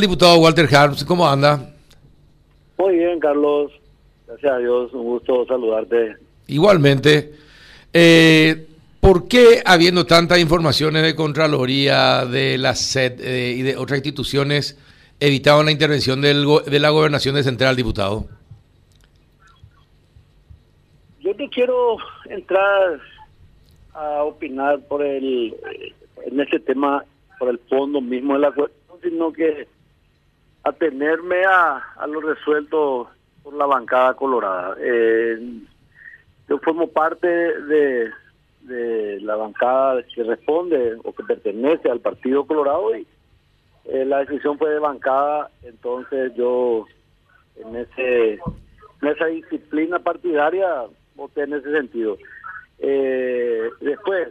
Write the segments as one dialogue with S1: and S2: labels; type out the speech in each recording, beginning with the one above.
S1: Diputado Walter Harms, ¿cómo anda?
S2: Muy bien, Carlos. Gracias a Dios, un gusto saludarte.
S1: Igualmente. Eh, ¿Por qué, habiendo tantas informaciones de Contraloría, de la SED eh, y de otras instituciones, evitaban la intervención del de la gobernación de Central, diputado?
S2: Yo no quiero entrar a opinar por el en este tema, por el fondo mismo de la cuestión, sino que atenerme a, a lo resuelto por la bancada colorada. Eh, yo formo parte de, la bancada que responde o que pertenece al Partido Colorado y eh, la decisión fue de bancada, entonces yo en ese en esa disciplina partidaria voté en ese sentido. Eh, después,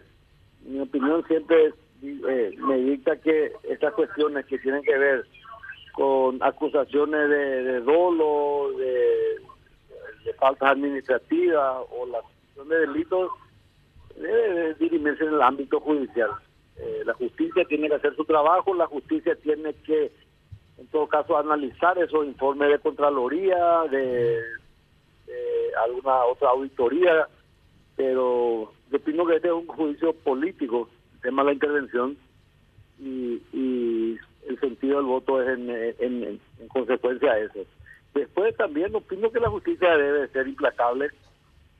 S2: mi opinión siempre eh, me dicta que estas cuestiones que tienen que ver con acusaciones de, dolo, de, de, faltas administrativas o la comisión de delitos, debe dirimirse en el ámbito judicial. Eh, la justicia tiene que hacer su trabajo, la justicia tiene que, en todo caso, analizar esos informes de Contraloría, de, alguna otra auditoría, pero yo opino que este es un juicio político, el tema de la intervención, y, y el sentido del voto es en, consecuencia a eso. Después también opino que la justicia debe ser implacable,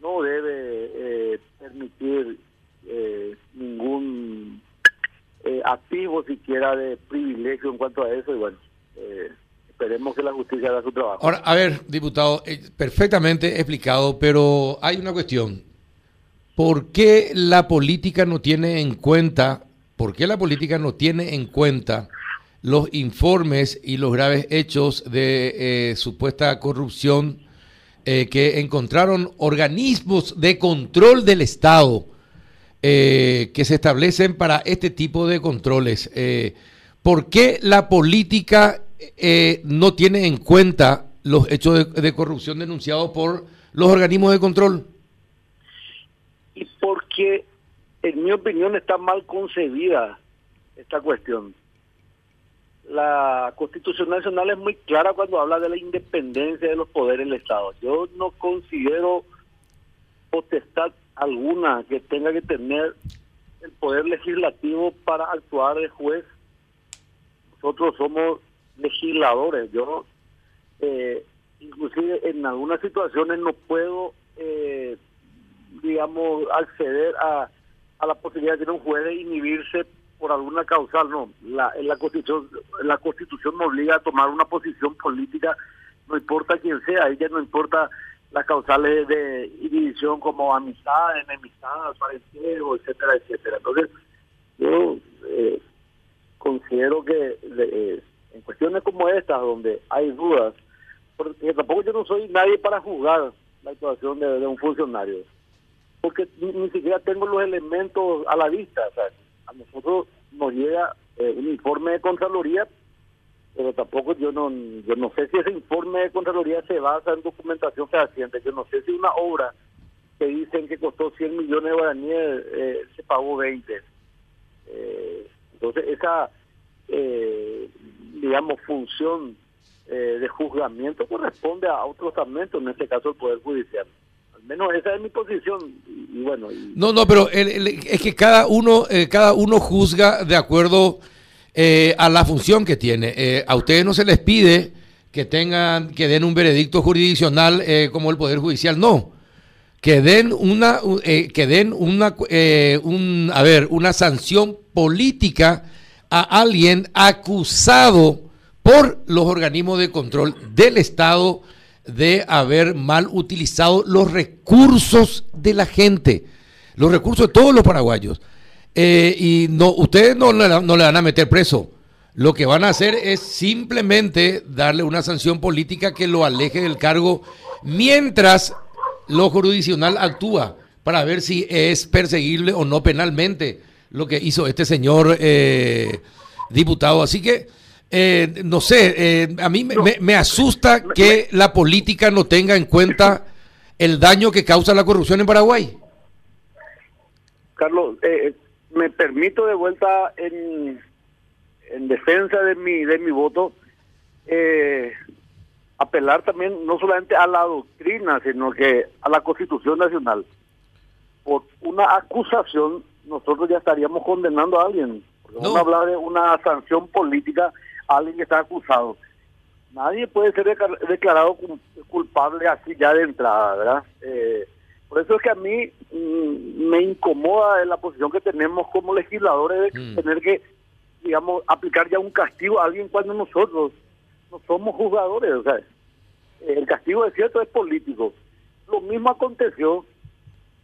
S2: no debe eh, permitir eh, ningún eh, activo siquiera de privilegio en cuanto a eso y bueno, esperemos que la justicia haga su trabajo.
S1: Ahora, a ver, diputado, perfectamente explicado, pero hay una cuestión. ¿Por qué la política no tiene en cuenta, por qué la política no tiene en cuenta los informes y los graves hechos de eh, supuesta corrupción eh, que encontraron organismos de control del Estado eh, que se establecen para este tipo de controles. ¿Por qué la política no tiene en cuenta los hechos de, de corrupción denunciados por los organismos de control?
S2: Y porque, en mi opinión, está mal concebida esta cuestión la Constitución Nacional es muy clara cuando habla de la independencia de los poderes del Estado. Yo no considero potestad alguna que tenga que tener el poder legislativo para actuar de juez. Nosotros somos legisladores. Yo, eh, inclusive en algunas situaciones no puedo, eh, digamos, acceder a, la posibilidad de que un juez de inhibirse por alguna causal, no. La, la constitución la constitución me obliga a tomar una posición política, no importa quién sea, ella no importa las causales de división como amistad, enemistad, parentesco, etcétera, etcétera. Entonces, yo eh, considero que eh, en cuestiones como estas, donde hay dudas, porque tampoco yo no soy nadie para juzgar la actuación de, un funcionario, porque ni, siquiera tengo los elementos a la vista, ¿sabes? A nosotros nos llega eh, un informe de Contraloría, pero tampoco yo no yo no sé si ese informe de Contraloría se basa en documentación fehaciente, yo no sé si una obra que dicen que costó 100 millones de guaraníes eh, se pagó 20. Eh, entonces esa, digamos, función de juzgamiento corresponde a otro estamento, en este caso el Poder Judicial menos esa es mi posición y, bueno
S1: no no pero es que cada uno eh, cada uno juzga de acuerdo eh, a la función que tiene. Eh, a ustedes no se les pide que tengan que den un veredicto jurisdiccional como el poder judicial no. Que den una que den una un, a ver una sanción política a alguien acusado por los organismos de control del Estado de haber mal utilizado los recursos de la gente, los recursos de todos los paraguayos. Eh, y no, ustedes no, no, le van a meter preso. Lo que van a hacer es simplemente darle una sanción política que lo aleje del cargo mientras lo jurisdiccional actúa para ver si es perseguible o no penalmente lo que hizo este señor eh, diputado. Así que eh, no sé, eh, a mí me, asusta que la política no tenga en cuenta el daño que causa la corrupción en Paraguay.
S2: Carlos, eh, me permito de vuelta en, en defensa de mi de mi voto eh, apelar también no solamente a la doctrina, sino que a la Constitución Nacional. Por una acusación, nosotros ya estaríamos condenando a alguien. Vamos a hablar de una sanción política a alguien que está acusado. Nadie puede ser declarado culpable así ya de entrada, ¿verdad? Eh, por eso es que a mí mm, me incomoda la posición que tenemos como legisladores de mm. tener que, digamos, aplicar ya un castigo a alguien cuando nosotros no somos juzgadores. O sea, el castigo de cierto es político. Lo mismo aconteció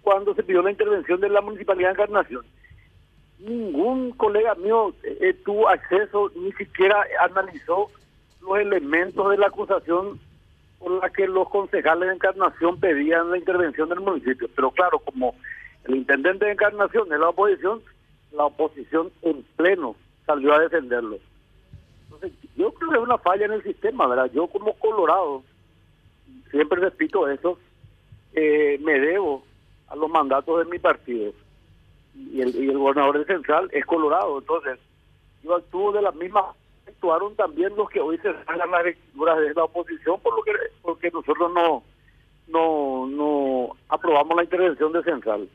S2: cuando se pidió la intervención de la Municipalidad de Encarnación. Ningún colega mío eh, tuvo acceso, ni siquiera analizó los elementos de la acusación por la que los concejales de Encarnación pedían la intervención del municipio. Pero claro, como el intendente de Encarnación es la oposición, la oposición en pleno salió a defenderlo. Entonces, yo creo que es una falla en el sistema, ¿verdad? Yo como Colorado, siempre repito eso, eh, me debo a los mandatos de mi partido. Y el, y el gobernador de Central es Colorado, entonces yo actúo de la misma actuaron también los que hoy se salgan las lecturas de la oposición por lo que porque nosotros no no no aprobamos la intervención de Central.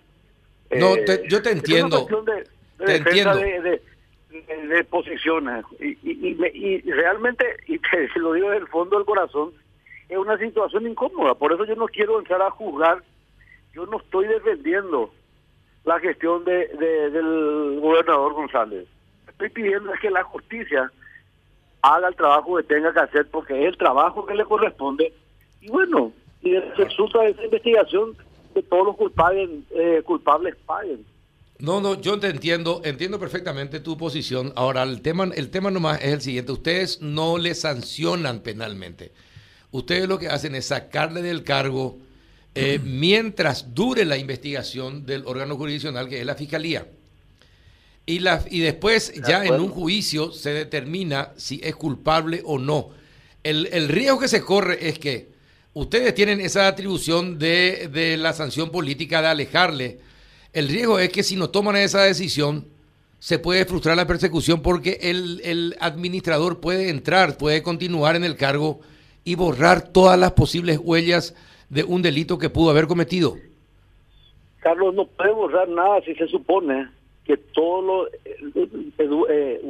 S1: No, eh, yo te entiendo.
S2: de, te entiendo. De, de, posiciones y, y, y, realmente y te lo digo desde el fondo del corazón es una situación incómoda por eso yo no quiero entrar a juzgar yo no estoy defendiendo la gestión de, del gobernador González estoy pidiendo es que la justicia haga el trabajo que tenga que hacer porque es el trabajo que le corresponde y bueno y resulta de esa investigación que todos los culpables eh, culpables paguen
S1: no, no, yo te entiendo, entiendo perfectamente tu posición. Ahora, el tema, el tema nomás es el siguiente. Ustedes no le sancionan penalmente. Ustedes lo que hacen es sacarle del cargo eh, mientras dure la investigación del órgano jurisdiccional que es la Fiscalía. Y, la, y después ya en un juicio se determina si es culpable o no. El, el riesgo que se corre es que ustedes tienen esa atribución de, de la sanción política de alejarle el riesgo es que si no toman esa decisión, se puede frustrar la persecución porque el, administrador puede entrar, puede continuar en el cargo y borrar todas las posibles huellas de un delito que pudo haber cometido.
S2: Carlos, no puede borrar nada si se supone que todo lo eh,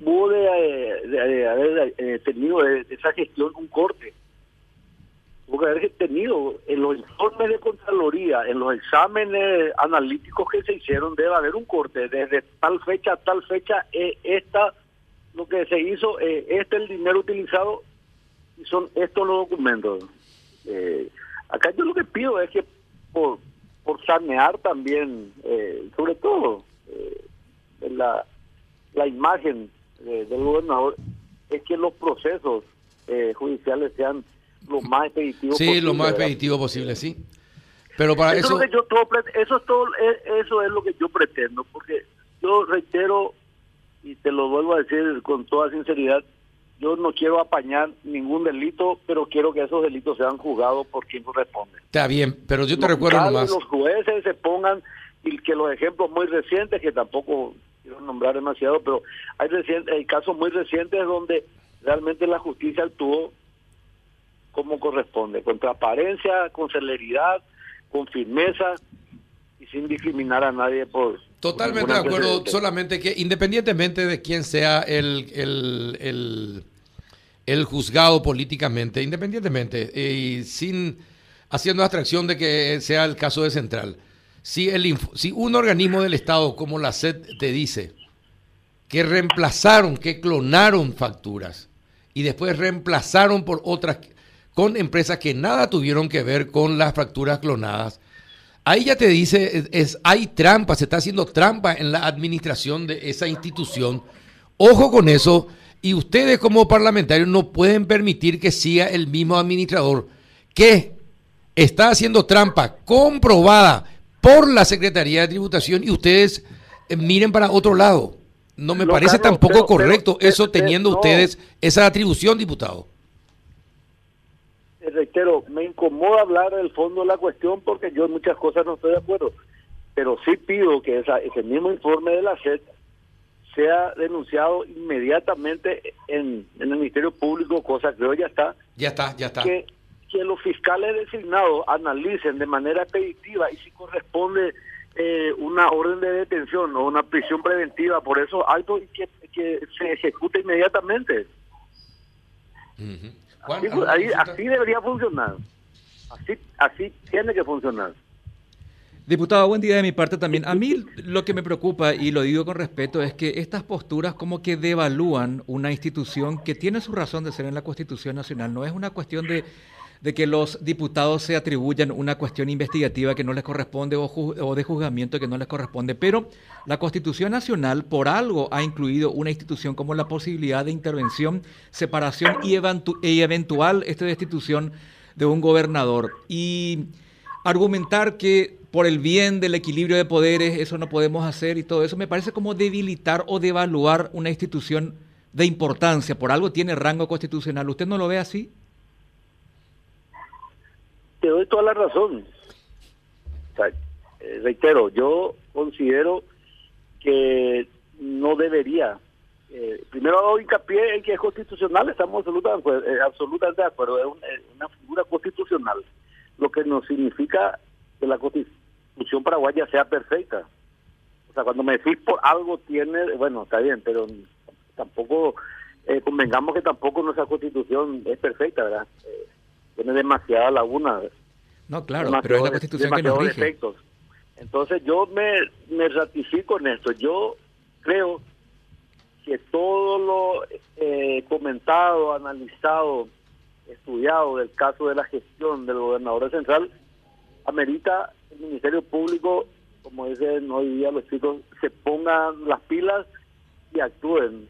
S2: hubo de, haber tenido de esa gestión un corte porque haber tenido en los informes de Contraloría, en los exámenes analíticos que se hicieron, debe haber un corte desde tal fecha a tal fecha, eh, esta, lo que se hizo, eh, este el dinero utilizado y son estos los documentos. Eh, acá yo lo que pido es que por, por sanear también, eh, sobre todo, la, la imagen del gobernador, es que los procesos judiciales sean lo más expeditivo
S1: sí,
S2: posible.
S1: Sí, lo más expeditivo posible, sí. Pero para eso...
S2: eso... Es yo eso, es todo, eso es lo que yo pretendo, porque yo reitero, y te lo vuelvo a decir con toda sinceridad, yo no quiero apañar ningún delito, pero quiero que esos delitos sean juzgados por quien corresponde.
S1: Está bien, pero yo te recuerdo
S2: más. Los jueces se pongan, y que los ejemplos muy recientes, que tampoco quiero nombrar demasiado, pero hay, recientes, hay casos muy recientes donde realmente la justicia actuó como corresponde, con transparencia, con celeridad, con firmeza y sin discriminar a nadie por...
S1: Totalmente de acuerdo, solamente que independientemente de quién sea el, el, el, juzgado políticamente, independientemente eh, y sin haciendo abstracción de que sea el caso de Central, si, el, si un organismo del Estado como la SED te dice que reemplazaron, que clonaron facturas y después reemplazaron por otras con empresas que nada tuvieron que ver con las fracturas clonadas. Ahí ya te dice, es, hay trampa, se está haciendo trampa en la administración de esa institución. Ojo con eso. Y ustedes como parlamentarios no pueden permitir que siga el mismo administrador que está haciendo trampa comprobada por la Secretaría de Tributación y ustedes eh, miren para otro lado. No me parece tampoco correcto eso teniendo ustedes esa atribución, diputado
S2: reitero, me incomoda hablar del fondo de la cuestión porque yo en muchas cosas no estoy de acuerdo, pero sí pido que esa, ese mismo informe de la SED sea denunciado inmediatamente en, el Ministerio Público, cosa que hoy ya está.
S1: Ya está, ya está.
S2: Que, que los fiscales designados analicen de manera expeditiva y si corresponde eh, una orden de detención o una prisión preventiva por eso alto y que, que se ejecute inmediatamente. Así, debería funcionar. Así, así tiene que funcionar.
S3: Diputado, buen día de mi parte también. A mí lo que me preocupa, y lo digo con respeto, es que estas posturas como que devalúan una institución que tiene su razón de ser en la Constitución Nacional. No es una cuestión de, que los diputados se atribuyan una cuestión investigativa que no les corresponde o, de juzgamiento que no les corresponde, pero la Constitución Nacional por algo ha incluido una institución como la posibilidad de intervención, separación y, y eventual este, destitución de un gobernador. Y argumentar que por el bien del equilibrio de poderes eso no podemos hacer y todo eso me parece como debilitar o devaluar una institución de importancia. Por algo tiene rango constitucional. ¿Usted no lo ve así?
S2: Te doy toda la razón. Eh, reitero, yo considero que no debería. Eh, primero hincapié en que es constitucional, estamos absolutamente, eh, absolutamente de acuerdo, es una figura constitucional lo que no significa que la constitución paraguaya sea perfecta. O sea, cuando me decís por algo tiene, bueno, está bien, pero tampoco, eh, convengamos que tampoco nuestra constitución es perfecta, ¿verdad? Eh, tiene demasiada laguna.
S3: No, claro, pero es la constitución que nos rige. Defectos.
S2: Entonces yo me, me ratifico en esto. Yo creo que todo lo eh, comentado, analizado, estudiado del caso de la gestión del gobernador central, amerita el Ministerio Público, como dicen hoy día los chicos, se pongan las pilas y actúen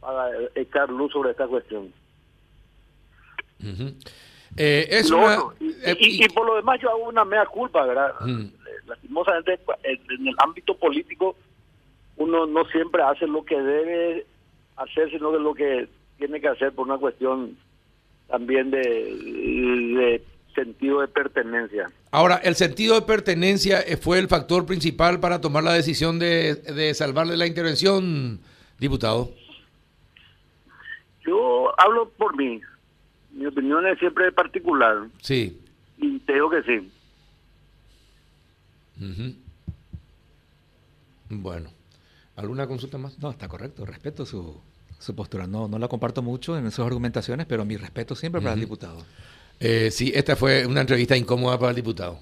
S2: para echar luz sobre esta cuestión.
S1: Eh,
S2: eh, y, por lo demás yo hago una mea culpa, ¿verdad? Lastimosamente en el ámbito político uno no siempre hace lo que debe hacer, sino de lo que tiene que hacer por una cuestión también de, sentido de pertenencia.
S1: Ahora, ¿el sentido de pertenencia fue el factor principal para tomar la decisión de, de salvarle la intervención, diputado?
S2: Yo hablo por mí. Mi opinión es siempre particular.
S1: Sí.
S2: Y te digo que sí.
S1: Bueno, ¿alguna consulta más?
S3: No, está correcto. Respeto su, su postura. No, no la comparto mucho en sus argumentaciones, pero mi respeto siempre para el diputado.
S1: Eh, sí, esta fue una entrevista incómoda para el diputado.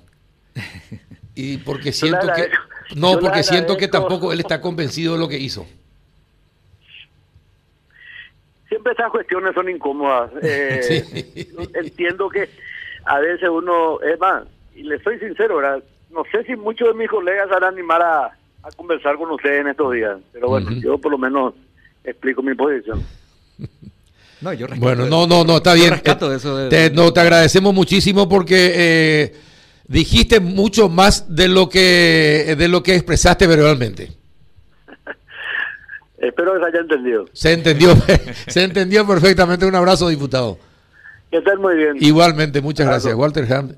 S1: Y porque siento que no, porque siento que tampoco él está convencido de lo que hizo.
S2: Siempre estas cuestiones son incómodas. Eh, entiendo que a veces uno, es más, y le soy sincero, no sé si muchos de mis colegas van a animar a, a conversar con ustedes en estos días, pero bueno, yo por lo menos explico mi posición.
S1: No, yo bueno, no, no, no, está bien. te, no, te agradecemos muchísimo porque eh, dijiste mucho más de lo que de lo que expresaste verbalmente.
S2: Espero que se haya entendido.
S1: Se entendió, se entendió perfectamente. Un abrazo, diputado.
S2: Que estén muy bien.
S1: Igualmente, muchas gracias. Walter Ham.